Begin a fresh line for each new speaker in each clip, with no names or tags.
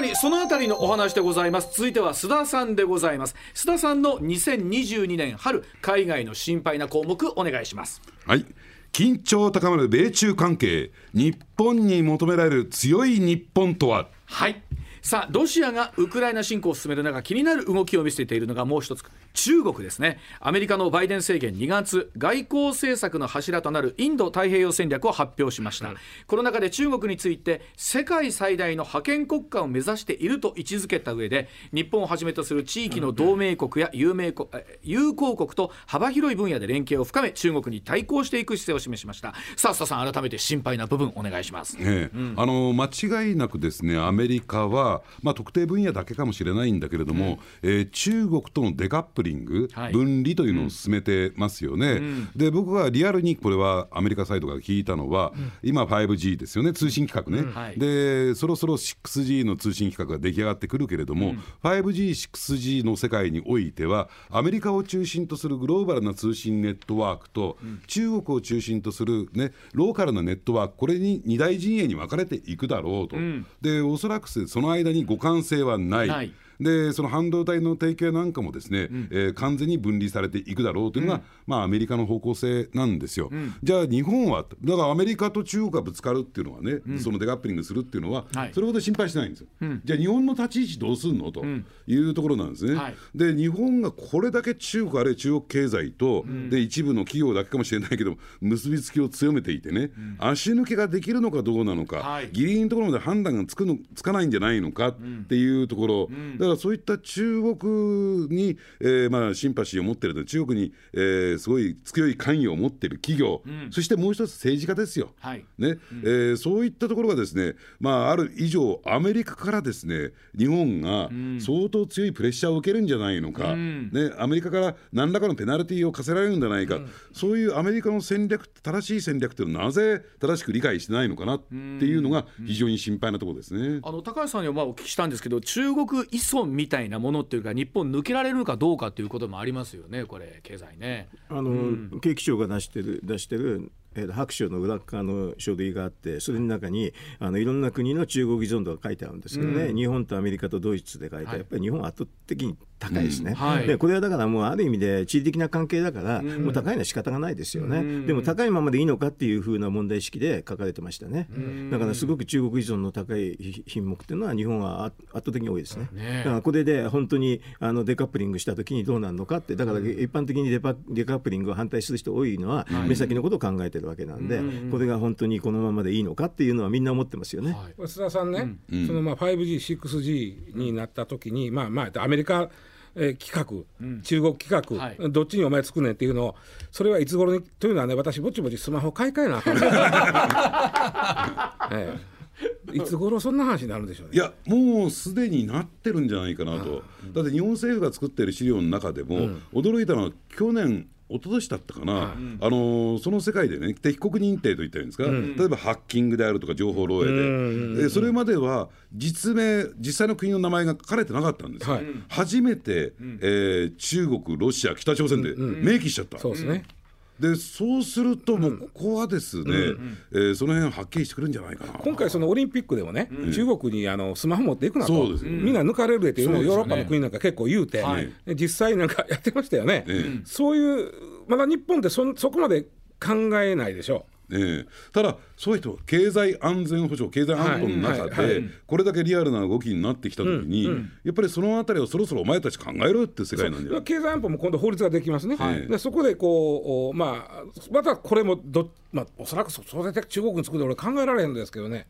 さにそのあたりのお話でございます。続いては須田さんでございます。須田さんの2022年春海外の心配な項目お願いします。
はい。緊張高まる米中関係日本に求められる強い日本とは？
はい。さあロシアがウクライナ侵攻を進める中気になる動きを見せているのがもう一つ中国ですね。アメリカのバイデン政権2月外交政策の柱となるインド太平洋戦略を発表しました、うん、この中で中国について世界最大の覇権国家を目指していると位置づけた上で日本をはじめとする地域の同盟国や有名国友好国と幅広い分野で連携を深め中国に対抗していく姿勢を示しました。さあ須田さん改めて心配な部分お願いします、
ねうん、あの間違いなくですねアメリカは、まあ、特定分野だけかもしれないんだけれども、うん、えー、中国とのデカップリング、はい、分離というのを進めてますよね、うん、で僕はリアルにこれはアメリカサイドから聞いたのは、うん、今 5G ですよね。通信規格ね、はい、でそろそろ 6G の通信規格が出来上がってくるけれども、うん、5G、6G の世界においてはアメリカを中心とするグローバルな通信ネットワークと、中国を中心とする、ね、ローカルなネットワークこれに二大陣営に分かれていくだろうと、でおそらくその間に互換性はない。でその半導体の提携なんかもですね、うん、えー、完全に分離されていくだろうというのが、うん、まあ、アメリカの方向性なんですよ、うん、じゃあ日本はだからアメリカと中国がぶつかるっていうのはね、そのデカップリングするっていうのは、はい、それほど心配してないんですよ、じゃあ日本の立ち位置どうすんのというところなんですね、はい、で日本がこれだけ中国あるいは中国経済と、で一部の企業だけかもしれないけど結びつきを強めていてね、足抜けができるのかどうなのか、はい、ギリギリのところまで判断がつくのつかないんじゃないのかっていうところ、だからそういった中中国に、えーまあ、シンパシーを持ってる中国に、えー、すごい強い関与を持っている企業、うん、そしてもう一つ政治家ですよ、はい。ね。うん、えー、そういったところがですね、まあ、ある以上アメリカからですね日本が相当強いプレッシャーを受けるんじゃないのか、うん、ね、アメリカから何らかのペナルティーを課せられるんじゃないか、そういうアメリカの戦略正しい戦略というのはなぜ正しく理解してないのかなっていうのが非常に心配なところですね。
あの高橋さんにはまあお聞きしたんですけど中国依存みたいなものっていうか日本抜けられるのかどうかということもありますよねこれ経済ね。
あの、うん、景気庁が出してる出してるえー、白書の裏側の書類があってそれの中にあのいろんな国の中国依存度が書いてあるんですけどね、うん、日本とアメリカとドイツで書いて、はい、やっぱり日本は圧倒的に高いですね、うん。はい、でこれはだからもうある意味で地理的な関係だから、うん、もう高いのは仕方がないですよね、うん、でも高いままでいいのかっていうふうな問題意識で書かれてましたね、だからすごく中国依存の高い品目っていうのは日本は圧倒的に多いですね、ね。だからこれで本当にあのデカップリングした時にどうなるのかってだから一般的にデパデカップリングを反対する人多いのは、目先のことを考えてるわけなんで、これが本当にこのままでいいのかっていうのはみんな思ってますよね。はい、
須田さんね、そのまあ 5G、6G になった時に、まあまあアメリカえー、企画、うん、中国企画、はい、どっちにお前つくねんっていうのをそれはいつ頃にというのはね私ぼちぼちスマホ買い替えなあかん、ええ、いつ頃そんな話になるんでしょうね。
いやもうすでになってるんじゃないかなと、だって日本政府が作ってる資料の中でも、うん、驚いたのは去年一昨年だったかな、はい、あのその世界でね敵国認定といったらいいんですか、うん、例えばハッキングであるとか情報漏洩で、でそれまでは実名実際の国の名前が書かれてなかったんです。よ、はい、初めて、うん、えー、中国ロシア北朝鮮で明記しちゃった、
そうですね
でそうするともうここはですね、うん、えー、その辺はっきりしてくるんじゃないかな。
今回そのオリンピックでもね、うん、中国にあのスマホ持っていくなと、みんな抜かれるでっていうのをヨーロッパの国なんか結構言うて、はい、実際なんかやってましたよね、そういうまだ日本ってそそこまで考えないでしょ
えー、ただ、そういう人、経済安全保障、経済安保の中で、これだけリアルな動きになってきたときに、やっぱりそのあたりをそろそろお前たち考えろって世界なんじゃ。
経済安保も今度、法律ができますね、はい、でそこでこう、まあ、またこれもど、まあ、おそらくそれで中国に作る俺、考えられるんですけどね。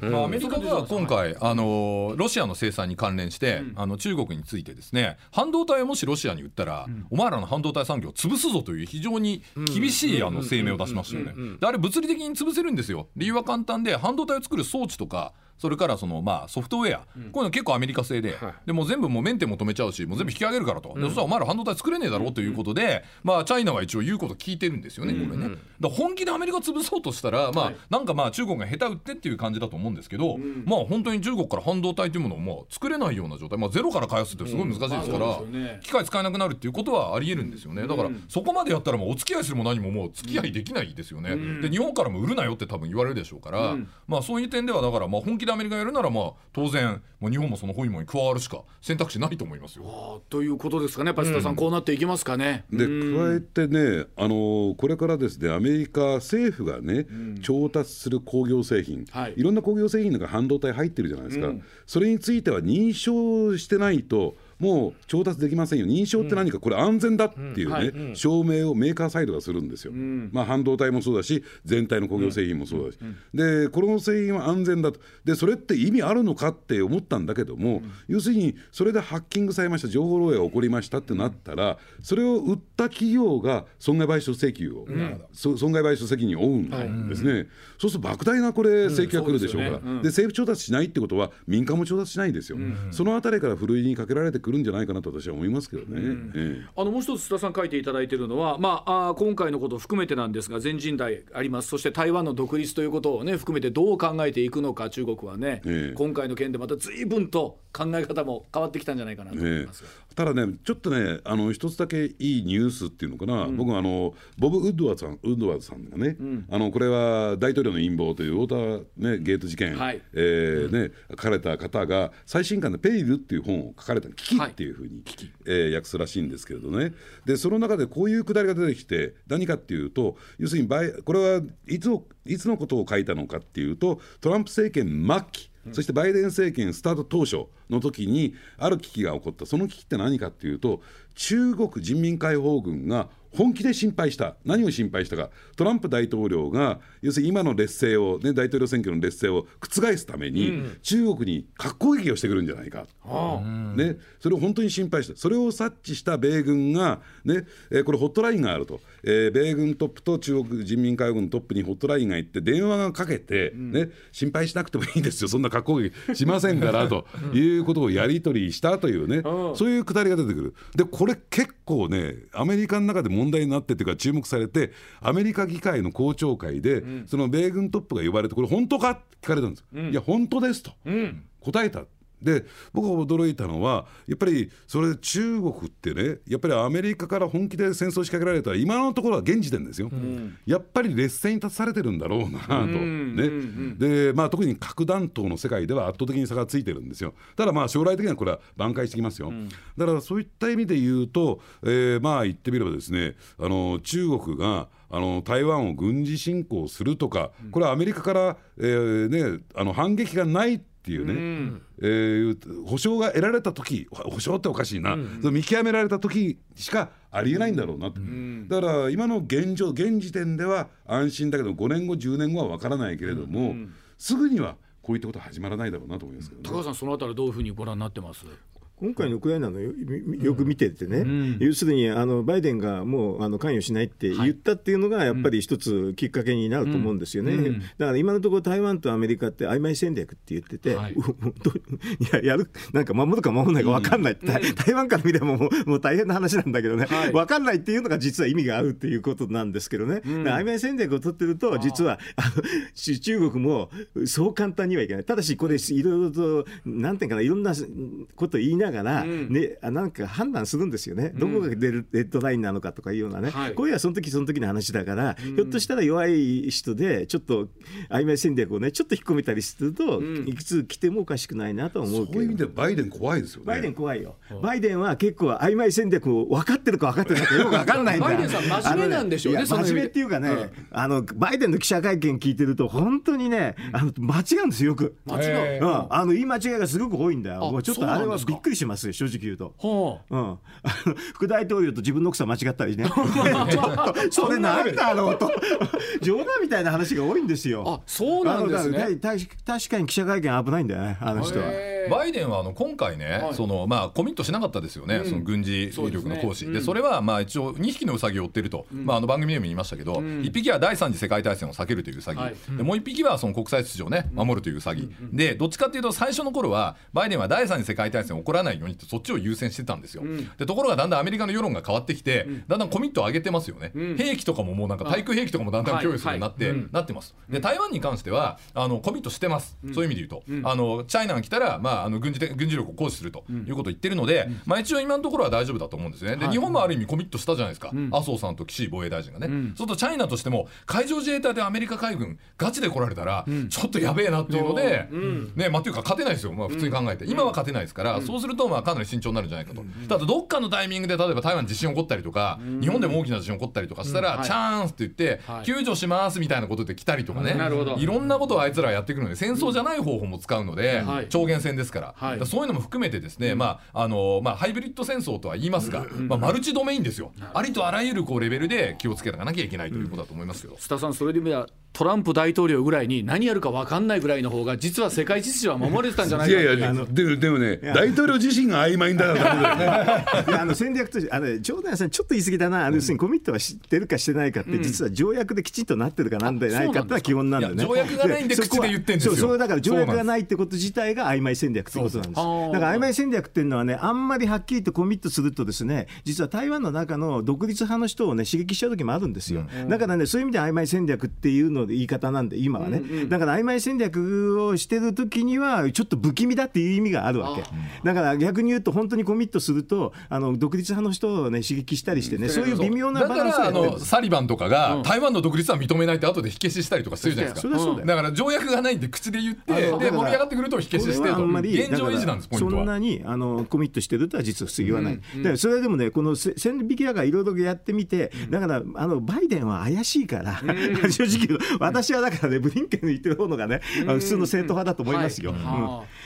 まあ、アメリカでは今回、あのロシアの制裁に関連して、あの中国についてですね、半導体をもしロシアに売ったら、お前らの半導体産業を潰すぞという非常に厳しいあの声明を出しましたよね。であれ物理的に潰せるんですよ。理由は簡単で半導体を作る装置とかそれからそのまあソフトウェア、うん、こういうの結構アメリカ製で、はい、でも全部もうメンテも止めちゃうしもう全部引き上げるからと、うん、そしたらお前ら半導体作れねえだろうということで、まあチャイナは一応言うこと聞いてるんですよね、これね。だ本気でアメリカ潰そうとしたら、まあ、なんかまあ中国が下手打ってっていう感じだと思うんですけど、まあ本当に中国から半導体というものをもう作れないような状態、まあゼロから開発ってすごい難しいですから、機械使えなくなるっていうことはありえるんですよね。だからそこまでやったらもうお付き合いするも何ももう付き合いできないですよね。で日本からも売るなよって多分言われるでしょうから、まあそういう点ではだからまあ本気ででアメリカやるならまあ当然もう日本もその包囲網に加わるしか選択肢ないと思いますよ。
ということですかね。やっぱり須田さん、こうなっていきますかね。
で加えてねあのこれからですねアメリカ政府がね、調達する工業製品、
はい。
い、ろんな工業製品の中半導体入ってるじゃないですか、それについては認証してないともう調達できませんよ。認証って何か、これ安全だっていうね、証明をメーカーサイドがするんですよ、まあ、半導体もそうだし全体の工業製品もそうだし、でこの製品は安全だと。でそれって意味あるのかって思ったんだけども、要するにそれでハッキングされました情報漏洩が起こりましたってなったらそれを売った企業が損害賠償請求を、そ損害賠償責任を負うんですね、そうすると莫大なこれ請求が来るでしょうから、
でね。
で政府調達しないってことは民間も調達しないんですよ、そのあたりからふるいにかけられてくるんじゃないかなと私は思いますけどね。ええ。
あのもう一つ須田さん書いていただいているのは、まあ、あー今回のことを含めてなんですが全人代あります。そして台湾の独立ということを、ね、含めてどう考えていくのか中国はね、
ええ。
今回の件でまた随分と考え方も変わってきたんじゃないかなと思いますが、
ただね、ちょっとね、あの一つだけいいニュースっていうのかな、僕あの、ボブ・ウッドワードさんウッドワードさんがね、あのこれは大統領の陰謀というウォーター、ね、ゲート事件、
はい。
えーね、書かれた方が、最新刊でペリルっていう本を書かれた、危機っていうふうに、えー訳すらしいんですけれどね、でその中でこういうくだりが出てきて、何かっていうと、要するにバイ、これはいつをいつのことを書いたのかっていうと、トランプ政権末期、そしてバイデン政権スタート当初の時にある危機が起こった。その危機って何かっていうと中国人民解放軍が本気で心配した。何を心配したか。トランプ大統領が要するに今の劣勢を、ね、大統領選挙の劣勢を覆すために、中国に核攻撃をしてくるんじゃないか、ね、それを本当に心配した。それを察知した米軍が、ねえーこれホットラインがあると、えー米軍トップと中国人民解放軍トップにホットラインが行って電話がかけて、ね、心配しなくてもいいですよ。そんな核攻撃しませんからということをやり取りしたというね、そういうくだりが出てくる。でこれ結構ねアメリカの中で問題になってっていうか注目されてアメリカ議会の公聴会で、その米軍トップが呼ばれてこれ本当かって聞かれたんです、いや本当ですと、答えたで僕が驚いたのはやっぱりそれ中国ってねやっぱりアメリカから本気で戦争を仕掛けられたら今のところは現時点ですよ、やっぱり劣勢に立たされてるんだろうなと、ね。でまあ、特に核弾頭の世界では圧倒的に差がついてるんですよ。ただまあ将来的にはこれは挽回してきますよ、だからそういった意味で言うと、えーまあ言ってみればですねあの中国があの台湾を軍事侵攻するとか、これはアメリカから、えーね、あの反撃がないっていうね、えー保証が得られた時保証っておかしいな、その見極められた時しかありえないんだろうなと、だから今の現状現時点では安心だけど5年後10年後は分からないけれども、すぐにはこういったことは始まらないだろうなと思いますけどね。
高橋さんそのあたりどういうふうにご覧になってます？
今回のウクライナのよよく見ててね、要するにあのバイデンがもうあの関与しないって言ったっていうのが、やっぱり一つきっかけになると思うんですよね、だから今のところ、台湾とアメリカって曖昧戦略って言ってて、
はい。
ややるなんか守るか守らないか分かんない、台台湾から見ればもうもう大変な話なんだけどね、
はい。
分かんないっていうのが実は意味があるっていうことなんですけどね、曖昧戦略を取ってると、実はあのし中国もそう簡単にはいけない、ただしこれ、いろいろと、なんていうかな、いろんなこと言いながら、ね、あなんか判断するんですよね、どこが出るレッドラインなのかとかいうようなね、
はい。
こういうのはその時その時の話だから、ひょっとしたら弱い人で、ちょっと曖昧戦略をね、ちょっと引っ込めたりすると、いくつ来てもおかしくないなとは思うけど。
そういう意味。でバイデン怖いですよね。
バイデン怖いよ、バイデンは結構曖昧戦略を分かってるか分かってないかよく分かんないんだ
バイデンさん真面目なんでしょうね
真面目っていうかね、あのバイデンの記者会見聞いてると本当にねあの間違うんですよよく。
間違う、
うん、あの言い間違いがすごく多いんだよ。
あ
もうちょっとあれはびっくりしますよ正直言うと。
はあ
うん、副大統領と自分の奥さん間違ったりね。それなんだろうと。冗談みたいな話が多いんですよ。
あそうなんですね。
確かに記者会見危ないんだよねあの人は。
バイデンはあの今回ね、
はい。
そのまあ、コミットしなかったですよね、その軍事力の行使、
そうですね
でそれはまあ一応、2匹のウサギを追ってると、まあ、あの番組でも言いましたけど、1匹は第三次世界大戦を避けるというウサギ、
はい。
でもう1匹はその国際秩序を、ね、守るというウサギ、でどっちかっていうと、最初の頃は、バイデンは第三次世界大戦起こらないようにって、そっちを優先してたんですよ、でところがだんだんアメリカの世論が変わってきて、だんだんコミットを上げてますよね、兵器とかももうなんか対空兵器とかもだんだん供与するようになって、なってます。で台湾に関してはあのコミットしてます、そういう意味で言うと、あのチャイナが来たら、ままあ、あの軍事的軍事力を行使するということを言ってるので、まあ、一応今のところは大丈夫だと思うんですね。で日本もある意味コミットしたじゃないですか、麻生さんと岸防衛大臣がね。そうするとチャイナとしても海上自衛隊でアメリカ海軍ガチで来られたら、ちょっとやべえなっていうので、ねまあ、っていうか勝てないですよ、まあ、普通に考えて、今は勝てないですから、そうするとまあかなり慎重になるんじゃないかと。ただどっかのタイミングで例えば台湾地震起こったりとか、日本でも大きな地震起こったりとかしたら、チャンスって言って、救助しますみたいなことで来たりとかね、いろんなことをあいつらやってくるので戦争じゃない方法も使うので、超限戦ですから,、そういうのも含めてですね、まああのまあ、ハイブリッド戦争とは言いますが、まあ、マルチドメインですよ、ありとあらゆるこうレベルで気をつけなきゃいけないということだと思いますけど。
須田さんそれではトランプ大統領ぐらいに何やるか分かんないぐらいの方が実は世界秩序は守れてたんじゃないかい
やいやでもでもね大統領自身が曖昧だから
ねあの戦略としてあの冗談さんちょっと言い過ぎだな、要するにコミットは知ってるかしてないかって、実は条約できちんとなってるかなんでないかってのは基本なんだよね
条約がないんで口で言ってんですよ。
そうだから条約がないってこと自体が曖昧戦略ってことなんです。だから曖昧戦略っていうのはねあんまりはっきりとコミットするとですね実は台湾の中の独立派の人をね刺激しちゃう時もあるんですよ、だからねそういう意味で曖昧戦略っていうので言い方なんで今はね、うんうん、だから曖昧戦略をしてる時にはちょっと不気味だっていう意味があるわけ。だから逆に言うと本当にコミットするとあの独立派の人を、ね、刺激したりしてね、そういう微妙なバランス
だからあのサリバンとかが、台湾の独立は認めないって後で火消ししたりとかするじゃないですか、だだから条約がないんで口で言ってで盛り上がってくると火消ししてと現状維持なんです
そんなにあのコミットしてるとは実は普通言わない、だからそれでもねこの線引きだからいろいろやってみてだからあのバイデンは怪しいから、正直私はだからねブリンケンの言ってる方のがね、普通の正統派だと思いますよ。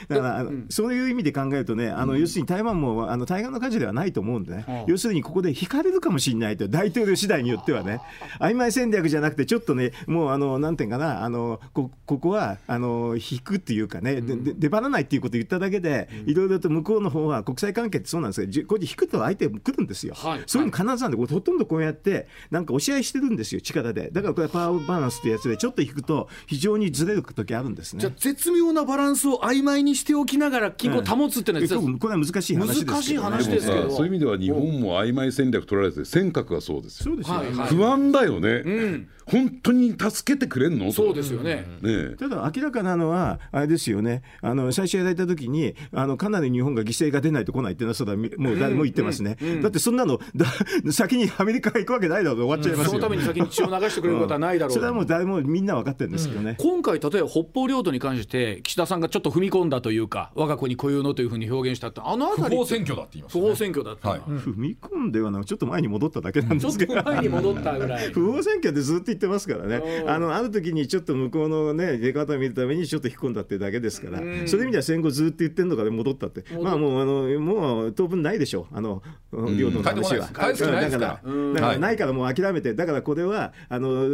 だから、そういう意味で考えるとね、あの要するに台湾もあの対岸の火事ではないと思うんでね、要するにここで引かれるかもしれないと、大統領次第によってはね、曖昧戦略じゃなくて、ちょっとね、もうあのなんていうかな、あのこここはあの引くっていうかね、で出張らないっていうことを言っただけで、いろいろと向こうの方は国際関係ってそうなんですけど、これ引くと相手来るんですよ。そういうの必ずなんで、ほとんどこうやって、なんか押し合いしてるんですよ、力で。だからこれパワーバランスってやつで、ちょっと引くと、非常にずれる時あるんですね。
じゃ絶妙なバランスを曖昧にしておきながら均衡を保つっていうのは、
うん、これは難しい話
難しい話ですけど。
そういう意味では日本も曖昧戦略取られて尖閣がそうですよ。そうですよ、ね、不安だよね。うん。本当に助けてくれんの？
そうですよね。
ねただ明らかなのはあれですよね。あの最初やられた時にあのかなり日本が犠牲が出ないと来ないっていうのはそれはもう誰も言ってますね、うん。うん、だってそんなのだ 先にアメリカが行くわけないだろう終わっちゃいますよ、
そのために先に血を流してくれることはないだろう、
それはもう誰もみんな分かってるんですけどね、
今回例えば北方領土に関して岸田さんがちょっと踏み込んだというか我が子に固有のというふうに表現したってあの辺り不
法選挙だって言います、
ね、不法選挙だった、はい、
踏み込んではなちょっと前に戻っただけなんですけどちょっと
前に戻ったぐらい。
不法選挙でずっと言ってますからね。あのある時にちょっと向こうのね出方を見るためにちょっと引っ込んだっていうだけですから、そういう意味では戦後ずっと言ってるのから戻ったって、まあもうあのもう当分ないでしょう。あの領土の話は。
だから。だ
からないからもう諦めて。だからこれはあの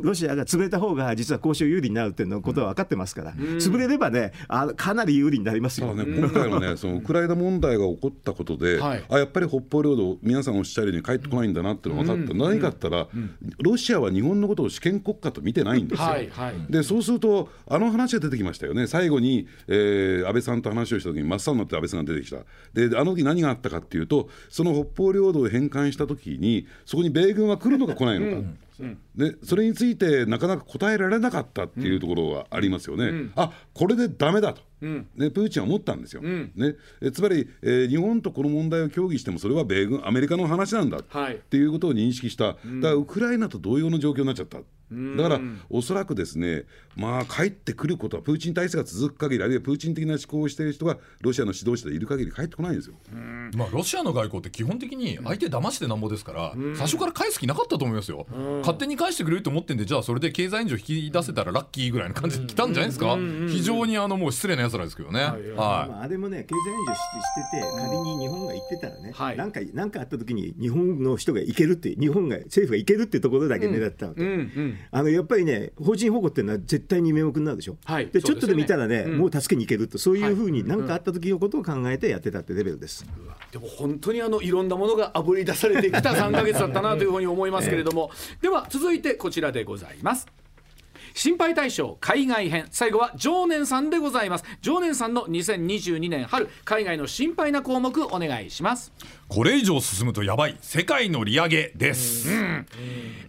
ロシアが潰れた方が実は交渉有利になるっていうのことは分かってますから、潰れればねあかなり有利になりますよ。
ね、今回のねそのウクライナ問題が起こったことで、あやっぱり北方領土皆さんおっしゃるように帰ってこないんだなっていうのが分かった、何かったら、ロシアは日本のことを主権国家と見てないんですよ。はいはい、でそうすると、あの話が出てきましたよね、最後に、えー、安倍さんと話をしたときに、真っ青になって安倍さんが出てきた、であの時何があったかっていうと、その北方領土を返還したときに、そこに米軍は来るのか来ないのか。うんでそれについてなかなか答えられなかったっていうところがありますよね、うん、あこれでだめだと、うん、ね、プーチンは思ったんですよ、うん、ね、えつまり、えー、日本とこの問題を協議してもそれは米軍アメリカの話なんだ、はい、っていうことを認識した、だからウクライナと同様の状況になっちゃった。だからおそらくですね、まあ、帰ってくることは、プーチン体制が続く限り、あるいはプーチン的な思考をしている人がロシアの指導者でいる限り、帰ってこないんですよ、
まあ、ロシアの外交って基本的に相手騙してなんぼですから、最初から返す気なかったと思いますよ、勝手に返してくれると思ってんで、じゃあ、それで経済援助引き出せたらラッキーぐらいの感じで来たんじゃないですか、非常にあのもう失礼なやつらですけどね。はい、
まあ、あれもね、経済援助してて、仮に日本が行ってたらね、はい、なんかなんかあった時に、日本の人が行けるって、日本が、政府が行けるってところだけ狙ったわけ。あのやっぱりね法人保護っていうのは絶対に名目になるでしょ、はい、でちょっとで見たらね、うん、もう助けに行けるとそういうふうに何かあった時のことを考えてやってたってレベルです、
でも本当にあのいろんなものがあぶり出されてきた3か月だったなというふうに思いますけれども、では続いてこちらでございます心配対象海外編。最後は常念さんでございます。常念さんの2022年春海外の心配な項目お願いします。
これ以上進むとやばい。世界の利上げです、うん。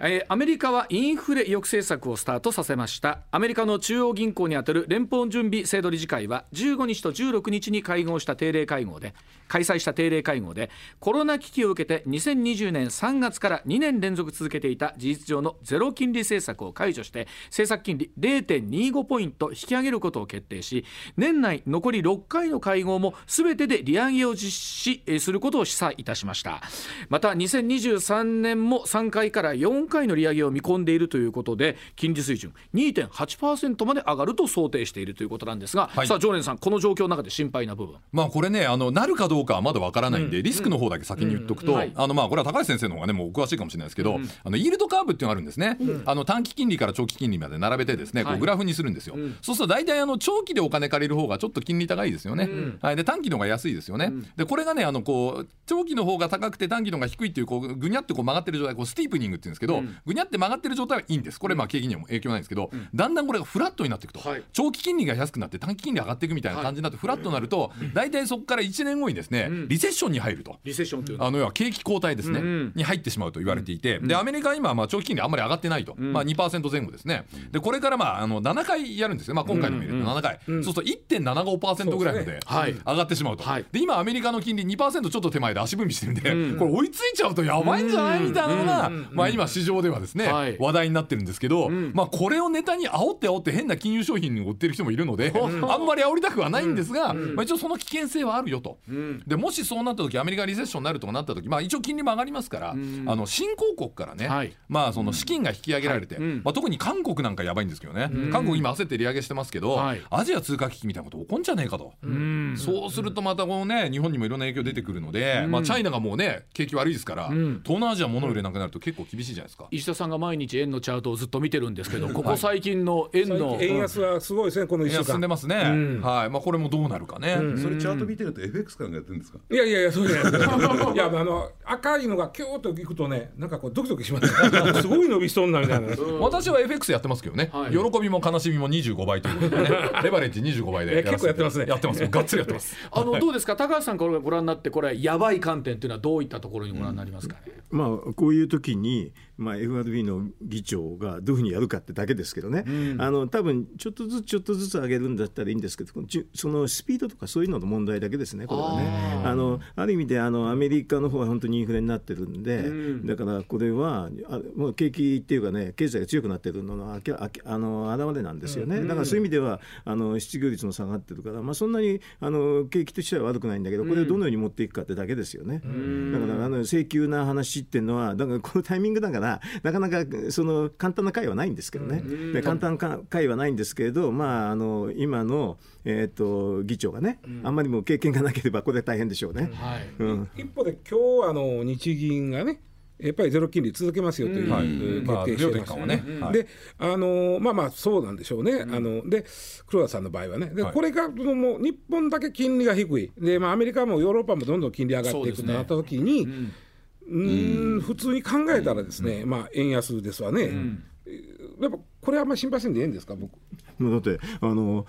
えー、アメリカはインフレ抑制策をスタートさせました。アメリカの中央銀行にあたる連邦準備制度理事会は15日と16日に会合した定例会合で開催した定例会合でコロナ危機を受けて2020年3月から2年連続続けていた事実上のゼロ金利政策を解除して政策金利0.25ポイント引き上げることを決定し年内残り6回の会合も全てで利上げを実施することを示唆いたしました。また2023年も3回から4回の利上げを見込んでいるということで金利水準2.8%まで上がると想定しているということなんですが、はい、さあ常連さんこの状況の中で心配な部分。
まあこれねあのなるかどうかはまだわからないんで、うん、リスクの方だけ先に言っとくと、うん。うん、あのまあこれは高橋先生の方がねもう詳しいかもしれないですけど、あのイールドカーブっていうのがあるんですね、あの短期金利から長期金利まで並べてですねこうグラフにするんですよ、はい、そうすると大体あの長期でお金借りる方がちょっと金利高いですよね、はい、で短期の方が安いですよね、でこれがねあのこう長期の方が高くて短期の方が低いっていうこうぐにゃってこう曲がってる状態こうスティープニングっていうんですけど、ぐにゃって曲がってる状態はいいんです。これまあ景気には影響ないんですけど、だんだんこれがフラットになってい。くと、長期金利が安くなって短期金利上がっていくみたいな感じになってフラットになると大体そこから1年後にですねリセッションに入ると。
リセッションという
あの要は景気後退ですね、に入ってしまうと言われていて、でアメリカは今まあ長期金利あんまり上がってないと、まあ2%前後ですね。でこれからまああの7回やるんですねまあ今回の見ると7回、そうすると1.75%ぐらいまで上がってしまうと、で今アメリカの金利2%ちょっと手前で足踏みしてるんで、これ追いついちゃうとやばいんじゃないみたいなのが、まあ今市場ではですね、話題になってるんですけど、まあこれをネタに煽って煽って変な金融商品に売ってる人もいるので、あんまり煽りたくはないんですが、まあ一応その危険性はあるよと、でもしそうなった時アメリカリセッションになるとかなった時、まあ一応金利も上がりますから、あの新興国からね、まあその資金が引き上げられて、まあ特に韓国なんかやばいんですけどね、韓国今焦って利上げしてますけど、アジア通貨危機みたいなこと起こんじゃねえかと、そうするとまたこのね日本にもいろんな影響出てくるので、まあチャイナがもうね景気悪いですから、東南アジア物売れなくなると結構厳しいじゃないですか。
石田さんが毎日円のチャートをずっと見てるんですけど ここ最近の円の、
円安はすごいですねこの1週間。
進んでますね、はい。まあこれもどうなるかね、
それチャート見てると FX 感がやってるんですか？
いやいやいやそうじゃない。で すいやあの赤いのがキューッといくとねなんかこうドキドキします すごい伸びそうなみたいな。
私は FX やってますけどね、喜びも悲しみも25倍ということでね。レバレッジ25倍で
結構やってますね。
やってます。がっつりやってます。
あのどうですか？高橋さんこれご覧になってこれやばい観点というのはどういったところにご覧になりますかね、
まあこういう時にまあ、FRB の議長がどういうふうにやるかってだけですけどね、うん、あの多分ちょっとずつちょっとずつ上げるんだったらいいんですけどそのスピードとかそういうのの問題だけですねこれはね。あのある意味であのアメリカの方は本当にインフレになってるんで、うん、だからこれはあもう景気っていうかね経済が強くなってるののああの表れなんですよね、うん、だからそういう意味ではあの失業率も下がってるから、まあ、そんなにあの景気としては悪くないんだけどこれをどのように持っていくかってだけですよね、だからあの請求な話っていうのはだからこのタイミングだからなかなかその簡単な会はないんですけどね、で簡単な会はないんですけれど、まあ、あの今の、えーと、議長がね、あんまりも経験がなければこれ大変でしょうね。はい
うん、一方で今日あの日銀がねやっぱりゼロ金利続けますよという、決定してますよね。で、あのまあまあそうなんでしょうね。あので黒田さんの場合はね、でこれがもう日本だけ金利が低い、でまあアメリカもヨーロッパもどんどん金利上がっていくとなった時に。うん。普通に考えたらですね、まあ円安ですわね、やっぱこれはあんまり心配せんでええんですか？僕。
だってあの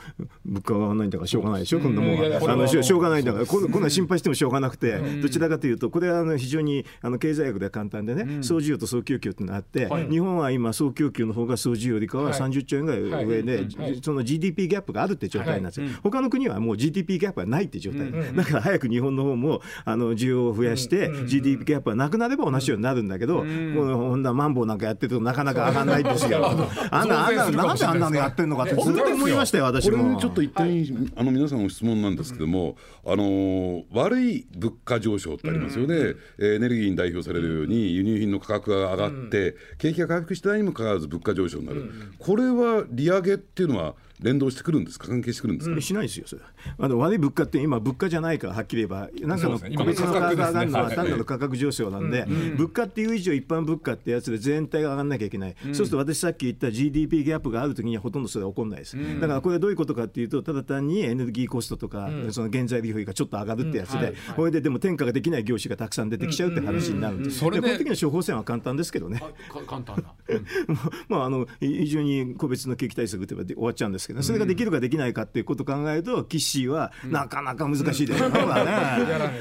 物価が上がらないんだからしょうがないでしょ、こんなもんあのしょうがないんだからこんな心配してもしょうがなくて、どちらかというとこれはあの非常にあの経済学では簡単でね、総需要と総供給ってのがあって、日本は今総供給の方が総需要よりかは30兆円ぐらい上で、その GDP ギャップがあるって状態なんですよ、他の国はもう GDP ギャップがないって状態、だから早く日本の方もあの需要を増やして、GDP ギャップがなくなれば同じようになるんだけど、このほんなマンボウなんかやってるとなかなか上がらないんですよ。あんなななんであんなのやってんのかってずっと思いましたよ私も。
これちょっと一点、あの皆さんの質問なんですけども、あの悪い物価上昇ってありますよね、エネルギーに代表されるように輸入品の価格が上がって、景気が回復してないにもかかわらず物価上昇になる、これは利上げっていうのは連動してくるんですか？関係してくるんですか、
しないですよそれ。あの悪い物価って今物価じゃないからはっきり言えばなんかの個別の価格が上がるのは単なる価格上昇なんで、物価っていう以上一般物価ってやつで全体が上がらなきゃいけない、そうすると私さっき言った GDP ギャップがあるときにはほとんどそれは起こらないです、だからこれはどういうことかっていうとただ単にエネルギーコストとか、その原材料費がちょっと上がるってやつで、これででも転嫁ができない業種がたくさん出てきちゃうって話になるんです、それでこの時の処方箋は簡単ですけどね。
簡単な、
まああの非常に個別の景気対策って終わっちゃうんですけど、それができるかできないかっていうことを考えると岸はなかなか難しいですよね、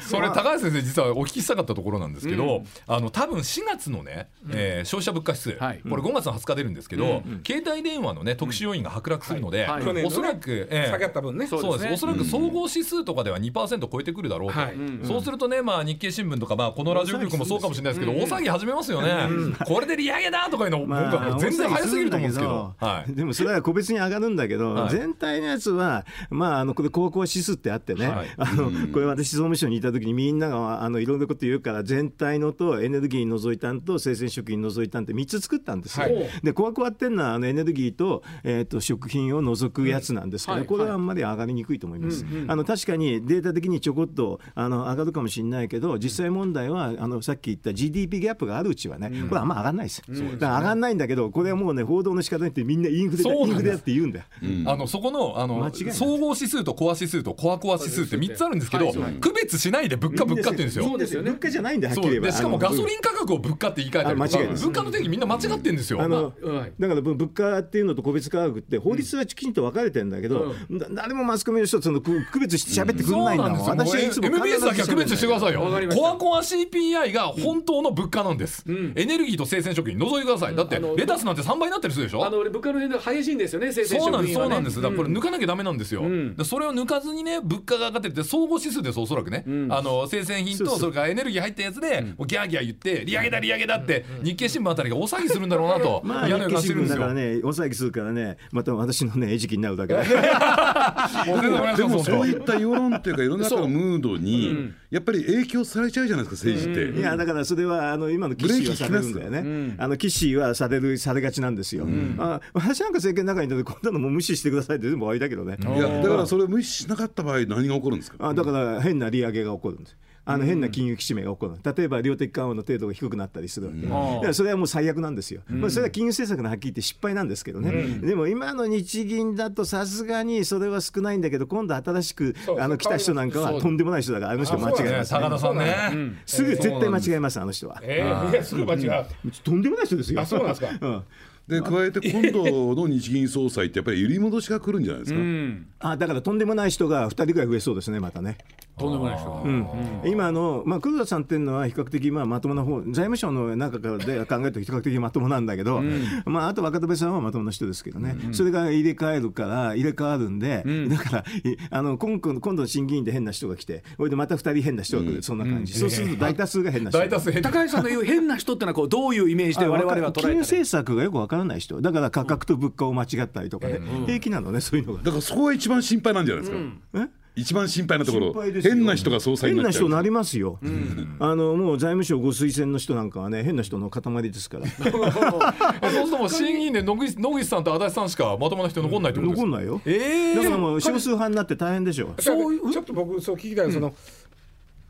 それ高橋先生実はお聞きしたかったところなんですけど、あの多分4月のね、え消費者物価指数、これ5月の20日出るんですけど、携帯電話のね特殊要因が剥落するので、おそらく、
え下がった分ね。
そうですおそらく総合指数とかでは2%超えてくるだろうと、そうするとね、まあ、日経新聞とか、まあ、このラジオ局もそうかもしれないですけど、大騒ぎ始めますよね、これで利上げだとかいうの、僕は全然早すぎると思うんですけど、
でもそれは個別に上がるんだけど、全体のやつは、まあ、あのこれ、高校指数ってあってね、あのこれ、私、総務省にいたときに、みんながあのいろんなこと言うから、全体のとエネルギー除いたんと生鮮食品除いたんって3つ作ったんですよ。で、コアコアっていうのはあのエネルギーと,、えー、と食品を除くやつなんですけど、これはあんまり上がりにくいと思います。あの確かにデータ的にちょこっとあの上がるかもしれないけど、実際問題はあのさっき言った GDP ギャップがあるうちはね、これあんま上がらないです。だから上がらないんだけど、これはもうね、報道の仕方によってみんなインフレだ、インフレだって言うんだよ。
あのそこのあの総合指数とコア指数とコアコア指数って3つあるんですけど、区別しないで物価物価って言うんですよ。
そうですよ。物価じゃないんだはっきり言えば。
しかもガソリン価格を物価って言い換えたりとか、物価の定義みんな間違ってんですよ。あの
だから物価っていうのと個別価格って法律はきちんと分かれてるんだけど、誰もマスコミの人その区別して喋ってくれないんだもん。
私はいつも MBS だけは区別してくださいよ。コアコア CPI が本当の物価なんです。エネルギーと生鮮食品除いてください。だってレタスなんて3倍になってるでしょ？
あの物価の変動激しいんですよね。生鮮食品
そうなんです。だからこれ抜かなきゃダメなんですよ。それを抜かずにね物価が上がってて総合指数ですおそらくね。あの生鮮品とそれからエネルギー入ったやつでギャーギャー言って利上げだ利上げだって日経新聞あたりが大騒ぎするんだろうなと
嫌な予感してるんですよ。だからね大騒ぎするからねまた私のね餌食になるだけ
でもそういった世論っていうか世の中のムードにやっぱり影響されちゃうじゃないですか政治って。
いやだからそれはあの今の岸はされるんだよね。あの岸はされるされがちなんですよ。あ私なんか政権の中にいてこんなのも無視してくださいって全部終わりだけどね。
いやだからそれを無視しなかった場合何が起こるんですか？
あだから変な利上げが起こるんです。あの変な金融引き締めが起こる、例えば量的緩和の程度が低くなったりするわけ、うん、それはもう最悪なんですよ、まあ、それは金融政策のはっきり言って失敗なんですけどね、でも今の日銀だとさすがにそれは少ないんだけど、今度新しくあの来た人なんかはとんでもない人だから、あの人間違えます、
ね、高田さんね、
すぐ絶対間違えます、あの人は。
えー、すぐ間違う、
とんでもない人ですよ。
そうなんですか、
うん。で加えて今度の日銀総裁ってやっぱり揺り戻しが来るんじゃないですか、うん、
あだからとんでもない人が2人ぐらい増えそうですねまたね
とんでもない人が、
うん、今の、まあ、黒田さんっていうのは比較的まあまともな方財務省の中からで考えると比較的まともなんだけど、うん、まあ、あと若田部さんはまともな人ですけどね、うん、それが入れ替えるから入れ替わるんで、だからあの今今度の審議員で変な人が来てそれでまた2人変な人が来る、そんな感じ、そうすると大多数が変な人。
大多数高橋さんの言う変な人ってのはこうどういうイメージで我々は捉え
た金融政策がよくわからない人。だから価格と物価を間違ったりとかね、平気なのねそういうのが。
だからそこが一番心配なんじゃないですか、え？一番心配なところ変な人が総裁
変な人なりますよ、うん、あのもう財務省ご推薦の人なんかはね変な人の塊ですから。
そうするともう審議員で野口野口さんと足立さんしかまともな人残んないってことです
か？残んないよ、えー、だからもう少数派になって大変でしょ
そういう？ちょっと僕そう聞きたいその、うん、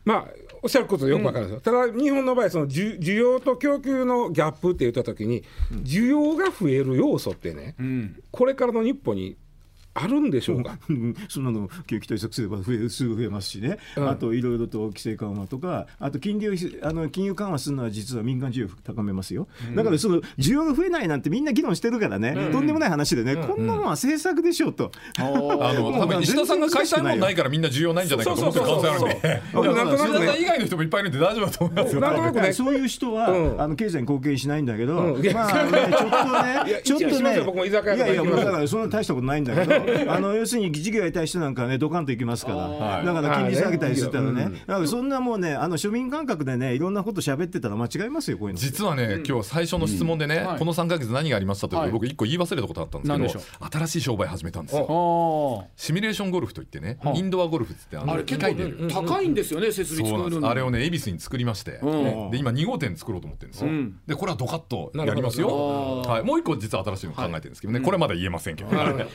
まあおっしゃることよくわかるんです。よ、うん、ただ日本の場合その需要と供給のギャップって言った時に需要が増える要素ってね、うん、これからの日本にあるんでしょうか、
そんなの景気対策すれば増えすぐ増えますしね、うん、あといろいろと規制緩和とか、あと金利をあの金融緩和するのは実は民間需要を高めますよ、うん、だからその需要が増えないなんてみんな議論してるからね、うん、とんでもない話でね、こんなのは政策でしょうと。
あの多分石田さんが買いたいもんないからみんな需要ないんじゃないかと思ってる可能性あるんで、石田さん以外の人もいっぱいいるんで大丈夫だと思いますよ。なんとなく
ね、そういう人は、あの経済に貢献しないんだけど、まあね、ちょっとね、ちょっとね、いやいや、だからそんな大したことないんだけど、あの要するに事業やりたい人なんかはね、ドカンといきますから、だから金利下げたりしたらね、だからそんなもうね、あの庶民感覚でね、いろんなこと喋ってたら間違いますよ、こういうの。
実はね、今日最初の質問でね、この3か月何がありましたという僕、一個言い忘れたことあったんですけど、新しい商売始めたんですよ。シミュレーションゴルフといってね、インドアゴルフってあ
れ結構高いんですよね、設備作る
あれをね、恵比寿に作りまして、で今、2号店作ろうと思ってるんですよ。で、これはドカッとやりますよ。はい、もう一個実は新しいの考えてるんですけどね、これまだ言えませんけど。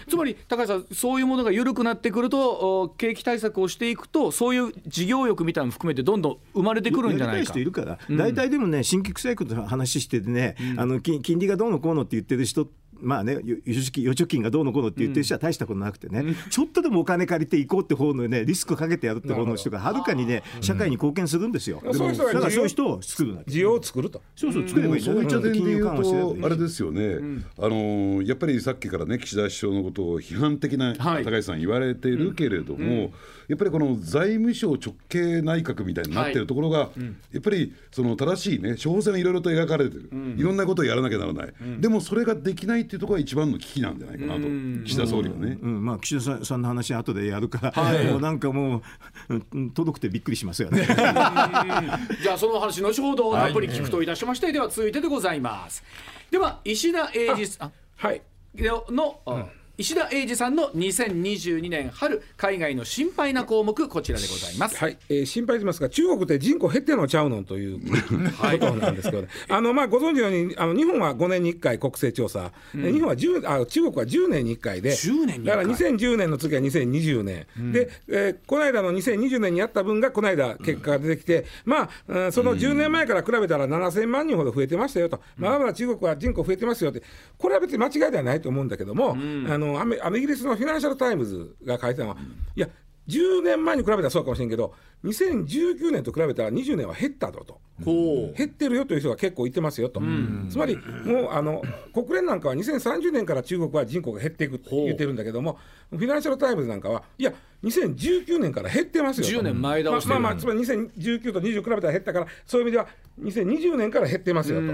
つまり、高橋さんそういうものが緩くなってくると景気対策をしていくとそういう事業欲みたいなの含めてどんどん生まれてくるんじゃないか。
人いるから、大体でもね新規臭いこと話しててね、うん、あの金利がどうのこうのって言ってる人まあね、預貯金がどうのこうのって言ってる人は大したことなくてね、うん、ちょっとでもお金借りていこうって方のね、リスクかけてやるって方の人がはるかにね、社会に貢献するんですよ。
うん、そういう人
だからそういう人を作る
需要を作ると。
そうそう、作ればいい
そういった点で言うと、あれですよね、あのやっぱりさっきからね、岸田首相のことを批判的な高橋さん言われているけれども、やっぱりこの財務省直系内閣みたいになってるところが、やっぱりその正しいね、処方箋がいろいろと描かれてる、いろんなことをやらなきゃならない、でもそれができないっていうところが一番の危機なんじゃないかなと、岸田総理はね。
うん、うん、まあ、岸田さんの話、後でやるから、はい、もうなんかもう、届くてびっくりしますよね。じ
ゃあ、その話、後ほどたっぷり聞くといたしまして、はい、では続いてでございます。では、石田英二さん。はい。の、うん石田英二さんの2022年春海外の心配な項目こちらでございます。
はい、えー、心配と言いますか中国って人口減ってのちゃうのという ことなんですけど、ね、あのまあご存知のようにあの日本は5年に1回国勢調査、うん、日本は10あ中国は10年に1回で、10年だから2010年の次は2020年、うん、で、えー、この間の2020年にやった分がこの間結果が出てきて、うん、まあその10年前から比べたら7000万人ほど増えてましたよと、まだまだ中国は人口増えてますよって。これは別に間違いではないと思うんだけども、あののアメイギリスのフィナンシャル・タイムズが書いてたのは、いや10年前に比べたらそうかもしれんけど2019年と比べたら20年は減ったぞと。減ってるよという人が結構言ってますよと、つまりもうあの国連なんかは2030年から中国は人口が減っていくって言ってるんだけどもフィナンシャル・タイムズなんかはいや2019年から減ってますよ
10年前倒して
まあまあつまり2019と20比べたら減ったからそういう意味では2020年から減ってますよと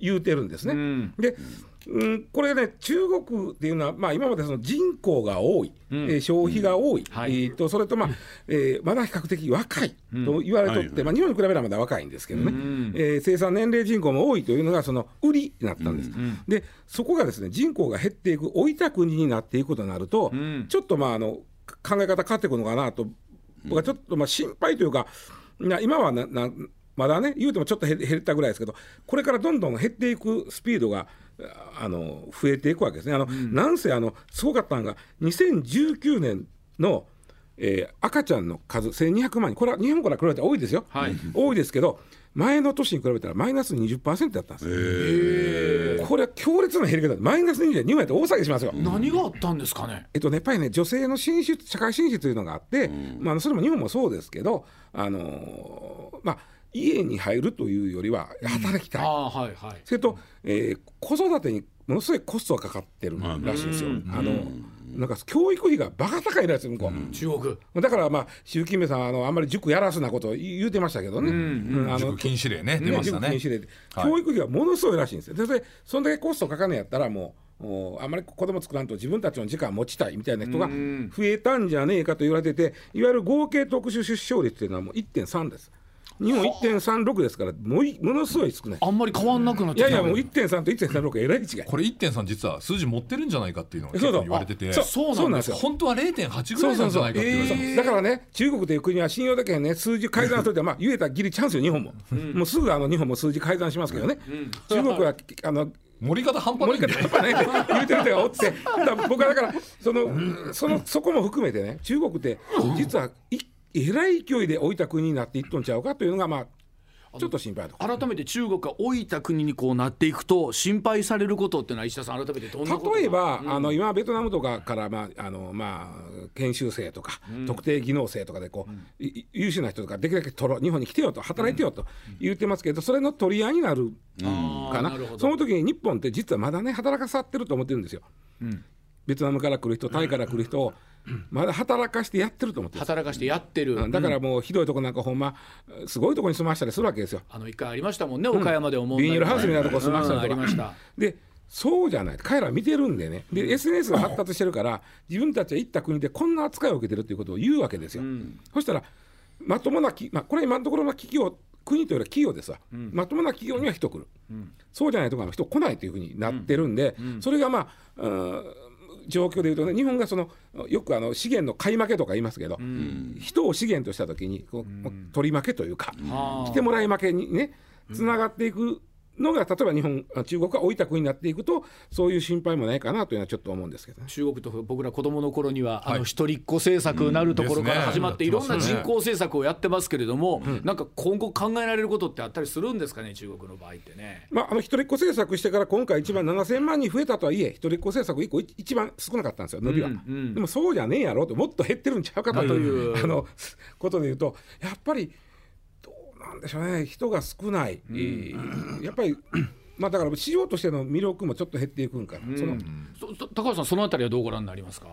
言うてるんですね。でうん、これね、中国っていうのは、まあ、今までその人口が多い、うん、えー、消費が多い、うん。はい、えー、とそれと、まあえー、まだ比較的若いと言われとって、うんまあ、日本に比べればまだ若いんですけどね、うん、えー、生産年齢人口も多いというのがその売りになったん。です。でそこがですね人口が減っていく老いた国になっていくことになると、ちょっとまああの考え方変わってくるのかなと僕はちょっとまあ心配というか今はななまだね言うてもちょっと減ったぐらいですけどこれからどんどん減っていくスピードがあの増えていくわけですね。あの、うん、なんせあのすごかったのが2019年の、えー、赤ちゃんの数1200万人。これは日本から比べて多いですよ、はい、多いですけど前の年に比べたらマイナス20%だったんですこれは強烈な減り方。マイナス20で日本やって大騒ぎしますよ。
何があったんですかね？
えっとねやっぱりね女性の進出社会進出というのがあって、うん、まあ、それも日本もそうですけどあのー、まあ家に入るというよりは働きたい、うんはいはい、それと、えー、子育てにものすごいコストがかかってるらしいんですよ。あのなんか教育費がバカ高いらしい向こう、
中国
だからまあ習近平さんはあのあんまり塾やらすなことを言うてましたけどね、
うんあの塾禁止令ね出ましたね。
禁止令、はい、教育費がものすごいらしいんですよ。でそんだけコストかかんのやったらもうあまり子供作らんと自分たちの時間持ちたいみたいな人が増えたんじゃねえかと言われてていわゆる合計特殊出生率っていうのはもう1.3です。日本1.36ですからもうものすごい少ない。
あんまり変わんなくなって
いやいやもう1.3と1.36えらい違い。
これ1.3実は数字持ってるんじゃないかっていうのが言われてて。
そうなんですよ。
本当は0.8ぐらいなんじゃないかっていう
だからね中国という国は信用だけね数字改ざんするとまあ言えたらギリチャンスよ日本も、もうすぐあの日本も数字改ざんしますけどね、中国はあの
盛り方半端ない
盛り方半端ない言うてる人がおって。僕はだからそのそのそこも含めてね中国って実は一えらい勢いで置いた国になっていっとんちゃうかというのがまあちょっと心配
改めて中国が老いた国にこうなっていくと心配されることっていうのは石田さん改めてどんな
例えば、うん、あの今ベトナムとかから、まああのまあ、研修生とか、うん、特定技能生とかでこう、うん、優秀な人とかできるだけ取ろ日本に来てよと働いてよと言ってますけどそれの取り合いになるかな。その時に日本って実はまだね働かさってると思ってるんですよ。ベトナムから来る人タイから来る人を まだ働かしてやってると思って
働かしてやってる、
だからもうひどいとこなんかほんますごいとこに住ましたりするわけですよ。
あの一回ありましたもんね、岡山で思う
ビニールハウスみたいなとこ住ましたりとか、ありました。でそうじゃない彼ら見てるんでね。で SNS が発達してるから自分たちは行った国でこんな扱いを受けてるっていうことを言うわけですよ、そしたらまともなき、まあ、これ今のところの企業国というよりは企業ですわ、うん、まともな企業には人来る、うん、そうじゃないところは人来ないというふうになってるんで、うん、それがまあ状況でいうとね日本がそのよくあの資源の買い負けとか言いますけど、うん、人を資源とした時にこう、うん、取り負けというか、来てもらい負けにねつながっていくのが例えば日本中国が置いた国になっていくとそういう心配もないかなというのはちょっと思うんですけど、ね、
中国と僕ら子どもの頃には、はい、あの一人っ子政策なるところから始まって、いろんな人口政策をやってますけれども、うん、なんか今後考えられることってあったりするんですかね中国の場合ってね。
まあ、あの一人っ子政策してから今回1万7000万人増えたとはいえ一人っ子政策以降一番少なかったんですよ伸びは、うんうん、でもそうじゃねえやろともっと減ってるんちゃうかという、あのことでいうとやっぱりなんでしょうね。人が少ない、うん、やっぱりまあ、だから市場としての魅力もちょっと減っていくんかな、うん、その
高橋さん、そのあたりはどうご覧になりますか？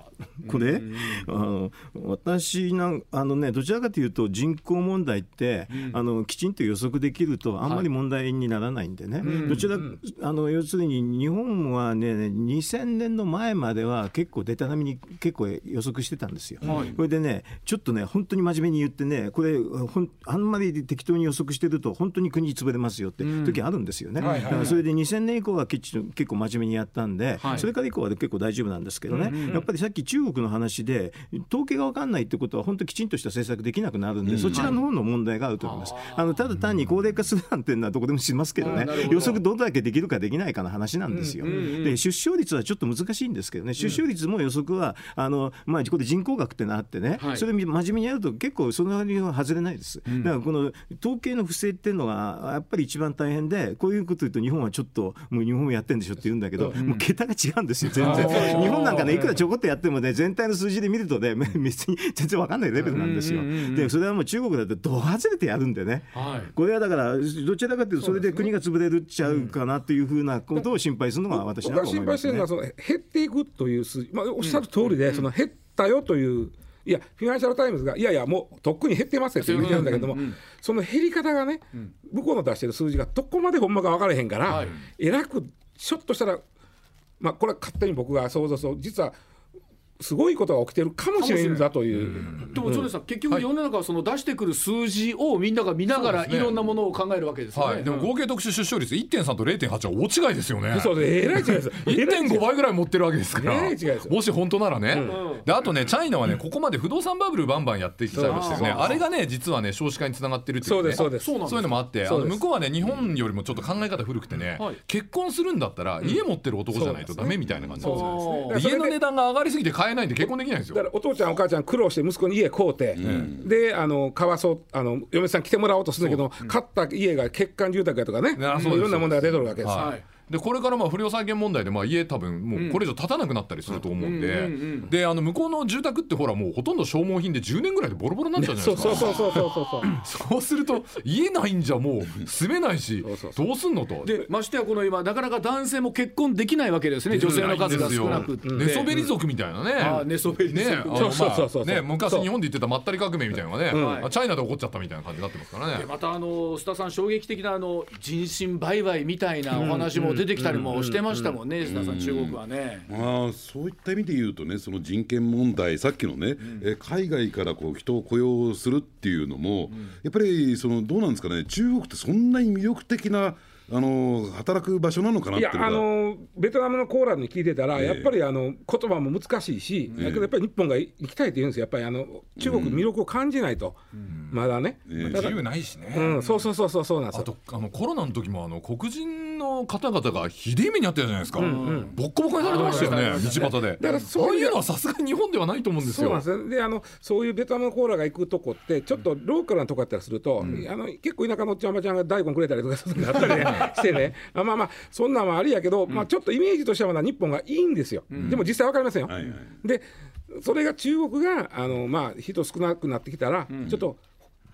これ、あの私なんあの、ね、どちらかというと、人口問題って、うん、あのきちんと予測できると、あんまり問題にならないんでね、はい、どちらあの要するに日本はね、2000年の前までは結構、でたらめに結構予測してたんですよ。はい、これでね、ちょっとね、本当に真面目に言ってね、これ、ほんあんまり適当に予測してると、本当に国潰れますよって時あるんですよね。はいはいはいそれで2000年以降は結構真面目にやったんで、はい、それから以降は結構大丈夫なんですけどね、うんうん、やっぱりさっき中国の話で、統計が分かんないってことは、本当、きちんとした政策できなくなるんで、うん、そちらの方の問題があると思います。あのただ単に高齢化するなんていうのはどこでもしますけどね、予測ど。れだけできるかできないかの話なんですよ。で出生率はちょっと難しいんですけどね、出生率も予測は、あのまあ、これ人口学ってのあってね、はい、それ真面目にやると結構その割は外れないです。だからこの統計の不正っていうのがやっぱり一番大変で、こういうこと言うと日本はちょっともう日本もやってんでしょって言うんだけど、もう桁が違うんですよ、全然。日本なんかね、いくらちょこっとやってもね、全体の数字で見るとね、別に全然わかんないレベルなんですよ。で、それはもう中国だってど外れてやるんでね、これはだから、どちらかというと、それで国が潰れるっちゃうかなっていうふうなことを心配するのが私
は、ね、心配してるのはその、減っていくという数字、まあ、おっしゃる通りで、その減ったよという。いや、フィナンシャル・タイムズが、いやいや、もうとっくに減ってますよって言ってるんだけども、その減り方がね、向こうの出してる数字がどこまでほんまか分からへんから、えらくちょっとしたら、まあ、これは勝手に僕が想像する実はすごいことが起きてるかもしれんだという。
でも、そうです結局、世の中はその出してくる数字をみんなが見ながら、いろんなものを考えるわけですよね。
でも合計特殊出生率1.3と0.8は大違いですよね。
そうえらい違いです。
1.5倍ぐらい持ってるわけですから。もし本当ならね。で、あとね、チャイナはね、ここまで不動産バブルバンバンやってきちゃいましたよね。あれがね、実はね、少子化につながってるっていうね。そうですそういうのもあって、向こうはね、日本よりもちょっと考え方古くてね、結婚するんだったら、家持ってる男じゃないとダメみたいな感じなんですよ。家の値段が上がりすぎて買えないんで結婚できないんですよ。
だからお父ちゃんお母ちゃん苦労して息子に家買うて、うん、であの買わそうあの嫁さん来てもらおうとするんだけど、買った家が欠陥住宅やとかね。いろんな問題が出てるわけです。はい
でこれからまあ不良債権問題でまあ家多分もうこれ以上建たなくなったりすると思うんで、であの向こうの住宅ってほらもうほとんど消耗品で10年ぐらいでボロボロになっちゃうじゃないですか、そうそうそうそうそうそう すると家ないんじゃもう住めないしどうすんのと。
でましてやこの今なかなか男性も結婚できないわけですね。女性の数が少なくて。
寝そべり族みたいなね。
寝そべり
ね。そうそうそうね昔日本で言ってたまったり革命みたいなのがね、チャイナで起こっちゃったみたいな感じになってますからね。
またあの須田さん衝撃的なあの人身売買みたいなお話も出てきたりもしてましたもんね、石田さん、中国はね。
あそういった意味で言うとね、その人権問題、さっきのね、え海外からこう人を雇用するっていうのも、やっぱりそのどうなんですかね、中国ってそんなに魅力的なあの働く場所なのかなって
あのベトナムのコーラルに聞いてたら、えー、やっぱりあの言葉も難しいし、えー、だけどやっぱり日本が行きたいって言うんですよ、やっぱりあの中国、魅力を感じないと、うん、まだね、
えー、自由ないしね、
うん、そうそうそうそうそうなんです
あとあのコロナの時もあの黒人の方々がひでえ目にあったじゃないですか、うんうん、ボッコボコにされてましたよね、道端で。だからそういうのはさすがに日本ではないと思うんですよ。
そうなんですであのそういうベトナムのコーラが行くとこって、ちょっとローカルなとこやったりすると、うん、あの結構田舎のおっちゃんおばちゃんが大根くれたりとかするのあったり、ね、してね。あまあまあそんなんはありやけど、まあ、ちょっとイメージとしてはまだ日本がいいんですよ、でも実際分かりませんよ。はいはい、でそれが中国があの、まあ、人少なくなってきたら、ちょっと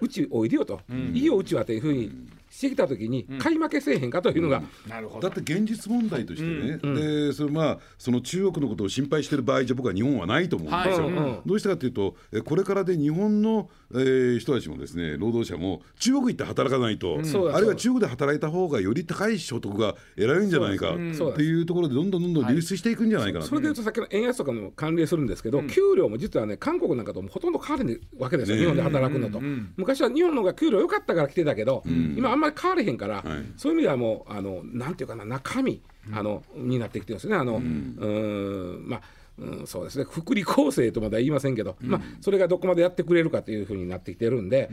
うちおいでよと、いいようちはというふうにしてきたときに、買い負けせえへんかというのが、
だって現実問題としてね、でそれまあその中国のことを心配している場合じゃ僕は日本はないと思うんですよ。どうしてかというとこれからで日本の、えー、人たちもですね労働者も中国行って働かないと、あるいは中国で働いた方がより高い所得が得られるんじゃないかっていうところでどんどんどんどん流出していくんじゃないかな、
それでいうとさっきの円安とかも関連するんですけど、給料も実はね韓国なんかともほとんど変われないわけですよ、日本で働くのと。昔は日本の方が給料良かったから来てたけど、今あんまり変われへんから、そういう意味ではもうあのなんていうかな中身あの、になってきてるんですね。あのうんまあうん、そうですね。福利厚生とまだ言いませんけど、うん、まあ、それがどこまでやってくれるかというふうになってきてるんで、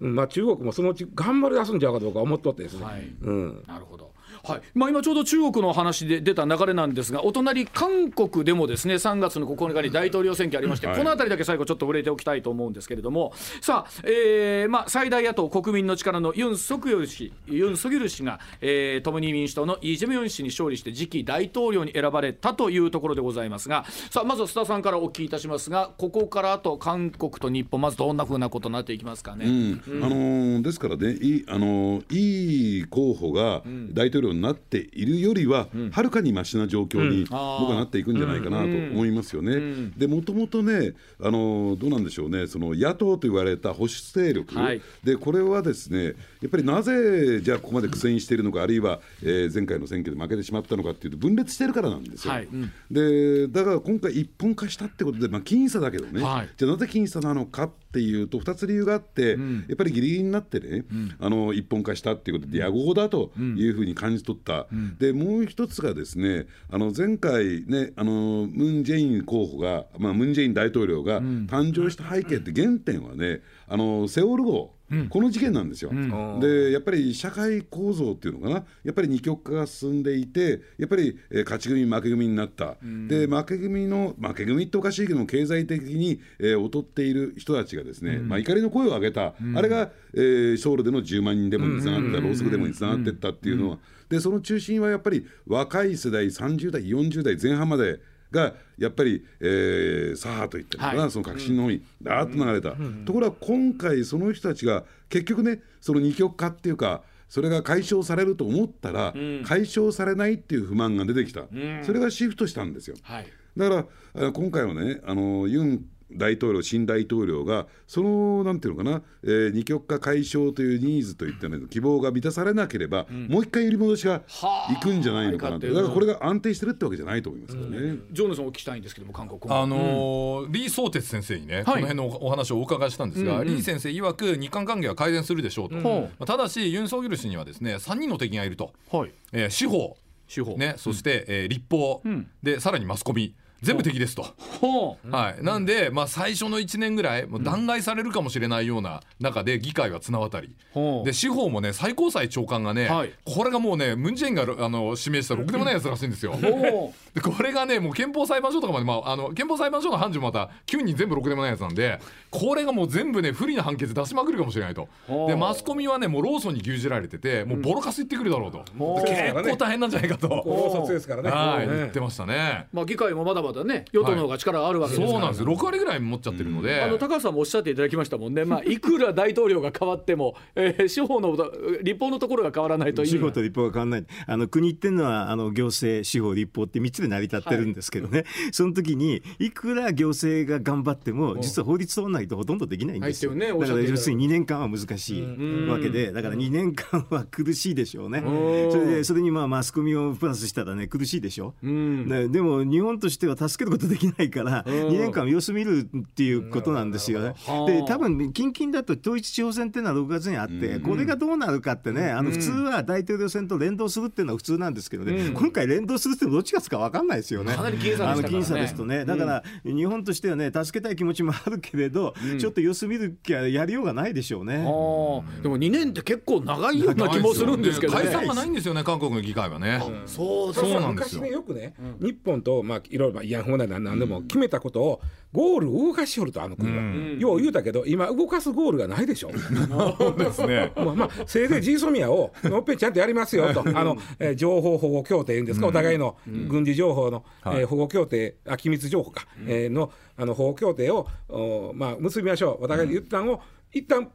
うん、まあ、中国もそのうち頑張り出すんちゃうかどうか思っとってですね。はい、
うん、なるほどはい。まあ、今ちょうど中国の話で出た流れなんですがお隣韓国でもですね3月の9日に大統領選挙ありまして、はい、この辺りだけ最後ちょっと触れておきたいと思うんですけれども。さあ、えーまあ、最大野党国民の力のユン・ソクヨル氏ユン・ソギョル氏が、えー、共に民主党のイ・ジェミョン氏に勝利して次期大統領に選ばれたというところでございますが。さあまずは須田さんからお聞きいたしますがここからあと韓国と日本まずどんなふうなことになっていきますかね。
うん。うん、あのー、ですからねい,、あのー、いい候補が大統領になっているよりは、はるかにましな状況に僕はなっていくんじゃないかなと思いますよね。でもともとねあのどうなんでしょうね。その野党と言われた保守勢力、はい、でこれはですねやっぱりなぜじゃあここまで苦戦しているのかあるいは、えー、前回の選挙で負けてしまったのかっていうと分裂してるからなんですよ。はい。うん、でだから今回一本化したってことで、まあ、僅差だけどね、はい、じゃあなぜ僅差なのかっていうと2つ理由があって、うん、やっぱりギリギリになってね、うん、あの一本化したっていうことで野合だというふうに感じ取った。でもう一つがですねあの前回ねあのムン・ジェイン候補が、まあ、ムン・ジェイン大統領が誕生した背景って原点はねあのセオル号この事件なんですよ、うん、でやっぱり社会構造っていうのかな。やっぱり二極化が進んでいてやっぱり、えー、勝ち組負け組になった、うん、で負け組の負け組っておかしいけども経済的に、えー、劣っている人たちがですね、うん、まあ、怒りの声を上げた、あれが、えー、ソウルでの10万人デモにつながった、ろうそくデモにつながっていったっていうのは、でその中心はやっぱり若い世代30代40代前半までがやっぱり、えー、左派といったのかな、はい、その革新の方にだーっと流れた、うん、ところが今回その人たちが結局ねその二極化っていうかそれが解消されると思ったら、うん、解消されないっていう不満が出てきた、うん、それがシフトしたんですよ、はい、だから今回はねあのユン大統領、新大統領が、そのなんていうのかな、えー、二極化解消というニーズといったね、希望が満たされなければ、うん、もう一回揺り戻しがいくんじゃないのかなと、だからこれが安定してるってわけじゃないと思いますからね。うん、
ジョーナさん、お聞きしたいんですけども、韓国
あのー、リー・ソーテツ先生にね、はい、この辺のお話をお伺いしたんですが、うんうん、リー先生曰く、日韓関係は改善するでしょうと、うん、ただし、ユン・ソギョル氏にはですね3人の敵がいると、はい。えー、司法、司法。ね、そして、えー、立法、でさらにマスコミ。全部敵ですと、はい、なんで、まあ、最初の1年ぐらいもう弾劾されるかもしれないような中で議会は綱渡り、で司法もね最高裁長官がね、はい、これがもうねムン・ジェインがあの指名したろくでもないやつらしいんですよ。でこれがねもう憲法裁判所とかまで、まあ、あの憲法裁判所の判事もまた9人全部ろくでもないやつなんでこれがもう全部ね不利な判決出しまくるかもしれないと。でマスコミはねもうローソンに牛耳られててもうボロカス言ってくるだろうと、う。ん、結構大変なんじゃないかと。
ですからね。
はい。言ってましたね、
まあ、議会もまだまだね。与党の方が力あるわけです
そうなんです。6割ぐらい持っちゃってるので、
あの高橋さんもおっしゃっていただきましたもんね、まあ、いくら大統領が変わっても、えー、司法の立法のところが変わらないと
司法と立法が変わらない。あの国っていうのはあの行政司法立法って3つで成り立ってるんですけどね、はい、その時にいくら行政が頑張っても実は法律通らないとほとんどできないんですよ、ね、だから要するに2年間は難しいわけでだから2年間は苦しいでしょうね。それでそれにまあマスコミをプラスしたらね苦しいでしょ、うん、でも日本としては助けることできないから2年間様子見るっていうことなんですよね。で多分近々だと統一地方選っていうのは6月にあって、これがどうなるかってねあの普通は大統領選と連動するっていうのは普通なんですけどね、今回連動するってどっちがつか分かんないですよね。
かなり僅差で、
ね、僅差ですとね。だから日本としてはね助けたい気持ちもあるけれど、ちょっと様子見るきゃやりようがないでしょうね。
でも2年って結構長いような気もするんですけど
ね。解散がないんですよね韓国の議会はね。
そう
そうなんですよ。昔ねよくね、日本とまあいろいろ慰安婦なりなんでも決めたことをゴール動かしよるとあの国は、うん、よう言うたけど今動かすゴールがないでしょ。
そうですね。
まあ、まあ、せいぜいジーソミアをのっぺんちゃんとやりますよと。あの、えー、情報保護協定ですか、お互いの軍事情報の、うん、えー、保護協定あ機密情報か、うん、えー、のあの保護協定をお、まあ、結びましょう。お互いに言ったんを、一旦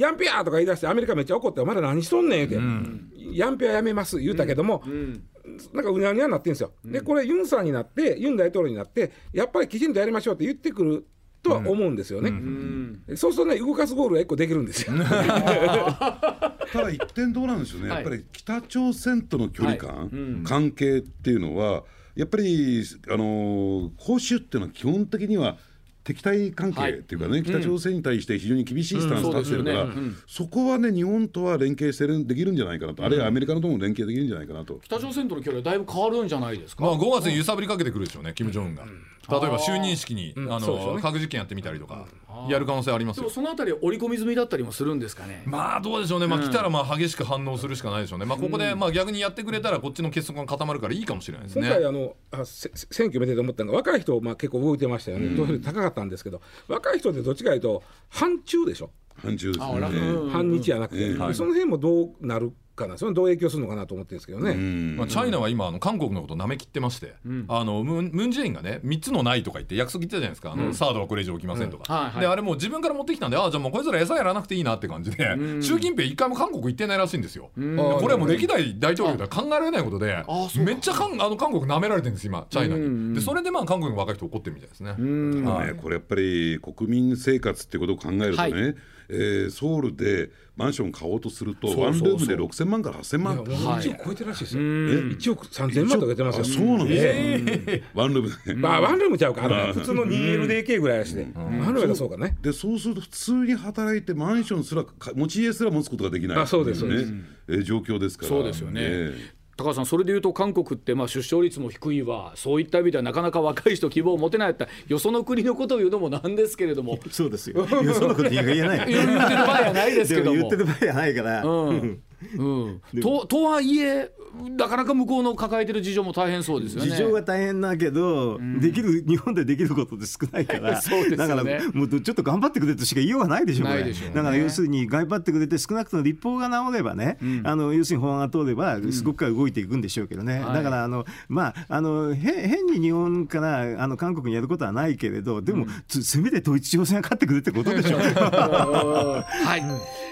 ヤンピアとか言い出してアメリカめっちゃ怒って「お前ら何しとんねん」言うて、うん、ヤンピアやめます」言うたけども、うん、なんかうにゃうにゃになってるんですよ。でこれユンさんになってユン大統領になってやっぱりきちんとやりましょうって言ってくるとは思うんですよね。うん。うん、そうするとね動かすゴールが一個できるんですよ。
ただ一点どうなんでしょうね、やっぱり北朝鮮との距離感、はい。うん、関係っていうのはやっぱりあの保守っていうのは基本的には敵対関係っていうかね、はい、北朝鮮に対して非常に厳しいスタンス立ってるから、うんそね。うん、そこはね、日本とは連携してるできるんじゃないかなと、あるいはアメリカのとも連携できるんじゃないかなと。
北朝鮮との距離はだいぶ変わるんじゃないですか？
まあ、5月に揺さぶりかけてくるでしょうね、キム・ジョンウンが。例えば就任式に、あの、ね、核実験やってみたりとか、やる可能性ありますよ。
そのあたり織り込み済みだったりもするんですかね。
まあどうでしょうね、まあ、来たらまあ激しく反応するしかないでしょうね、まあ、ここでまあ逆にやってくれたら、こっちの結束が固まるからいいかもしれないですね。
今回あのあ選挙見てて思ったのが、若い人、まあ、結構動いてましたよね、投票率高かったんですけど、若い人ってどっちかというと、反中でしょ。
反中ですね。
反日じゃなくて、その辺もどうなるかな。それどう影響するのかなと思ってるんですけどね、
まあ、チャイナは今あの韓国のことなめきってまして、うん、あのムン・ムンジェインがね3つのないとか言って約束言ってたじゃないですか、あのサードはこれ以上起きませんとか、はいはい、であれもう自分から持ってきたんでああじゃあもうこいつら餌やらなくていいなって感じで、習近平一回も韓国行ってないらしいんですよ、これはもう歴代大統領では考えられないことでめっちゃかんあの韓国なめられてるんです今チャイナに、でそれでまあ韓国の若い人怒ってるみたいですね、
はい、これやっぱり国民生活ってことを考えるとね、はいえー、ソウルでマンション買おうとするとワンルームで6000万から8000万。
1億超えてるらしいですよ。1億3000万とか出てますよ。
そうなんですワンルーム
で。まあワンルームちゃうか。普通の 2LDK ぐらいらしいでワンルームだそうかね。
でそうすると普通に働いてマンションすら持ち家すら持つことができない。
あそうですね。
え状況ですから。
そうですよね高橋さん、それでいうと韓国ってまあ出生率も低いわ、そういった意味ではなかなか若い人、希望を持てないって、よその国のことを言うのもなんですけれども、
そうですよ、よそのこと言えない、
言ってる場合はないですけども、
言ってる場合はないから。
うんうん、ととはいえなかなか向こうの抱えてる事情も大変そうですよね。
事情が大変だけど、うん、できる日本でできることで少ないから
そうです、ね、
だからもうちょっと頑張ってくれとしか言いようがないでしょうね、ね、だから要するに頑張ってくれて少なくとも立法が治ればね、うん、あの要するに法案が通ればすごく動いていくんでしょうけどね、うん、だからあの、まあ、あの変に日本からあの韓国にやることはないけれどでも、せめて統一地方選が勝ってくれってことでしょう。
はい